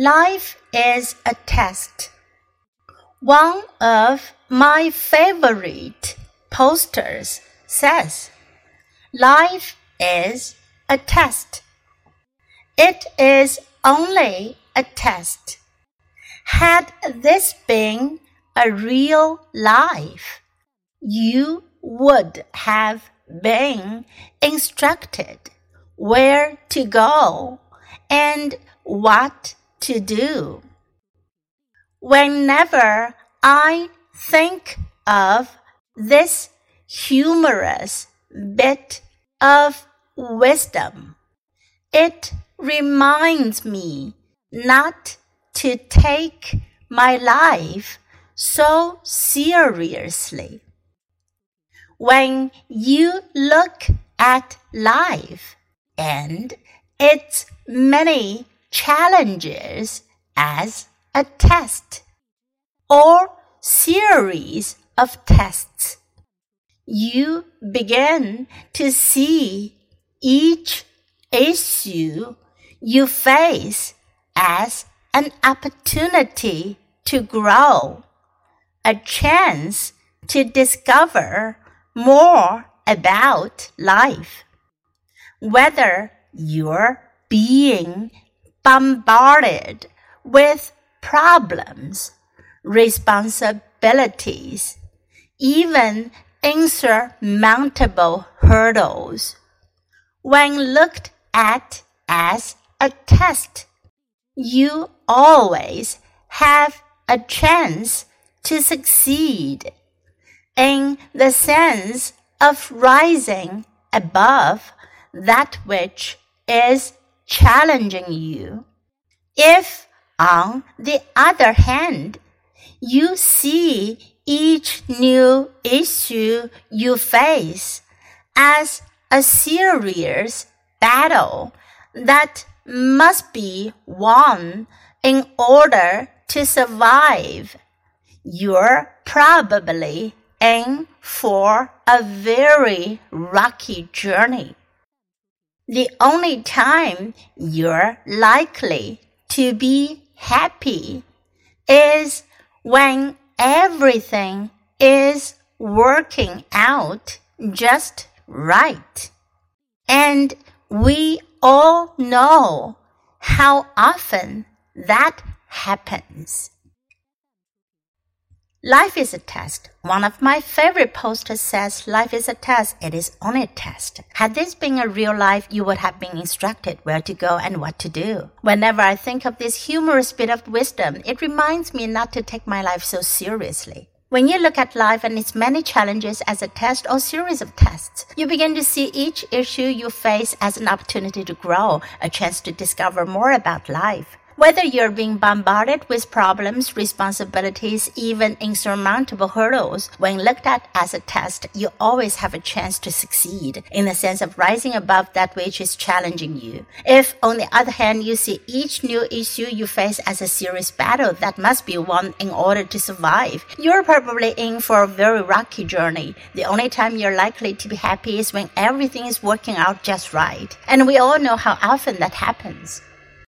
Life is a test. One of my favorite posters says, Life is a test. It is only a test. Had this been a real life, you would have been instructed where to go and what to do. Whenever I think of this humorous bit of wisdom, it reminds me not to take my life so seriously. When you look at life and its many challenges as a test or series of tests. You begin to see each issue you face as an opportunity to grow, a chance to discover more about life. Whether you're being bombarded with problems, responsibilities, even insurmountable hurdles. When looked at as a test, you always have a chance to succeed in the sense of rising above that which is challenging you. If, on the other hand, you see each new issue you face as a serious battle that must be won in order to survive, you're probably in for a very rocky journey. The only time you're likely to be happy is when everything is working out just right. And we all know how often that happens. Life is a test. One of my favorite posters says, Life is a test. It is only a test. Had this been a real life, you would have been instructed where to go and what to do. Whenever I think of this humorous bit of wisdom, it reminds me not to take my life so seriously. When you look at life and its many challenges as a test or series of tests, you begin to see each issue you face as an opportunity to grow, a chance to discover more about life. Whether you're being bombarded with problems, responsibilities, even insurmountable hurdles, when looked at as a test, you always have a chance to succeed in the sense of rising above that which is challenging you. If, on the other hand, you see each new issue you face as a serious battle that must be won in order to survive, you're probably in for a very rocky journey. The only time you're likely to be happy is when everything is working out just right. And we all know how often that happens.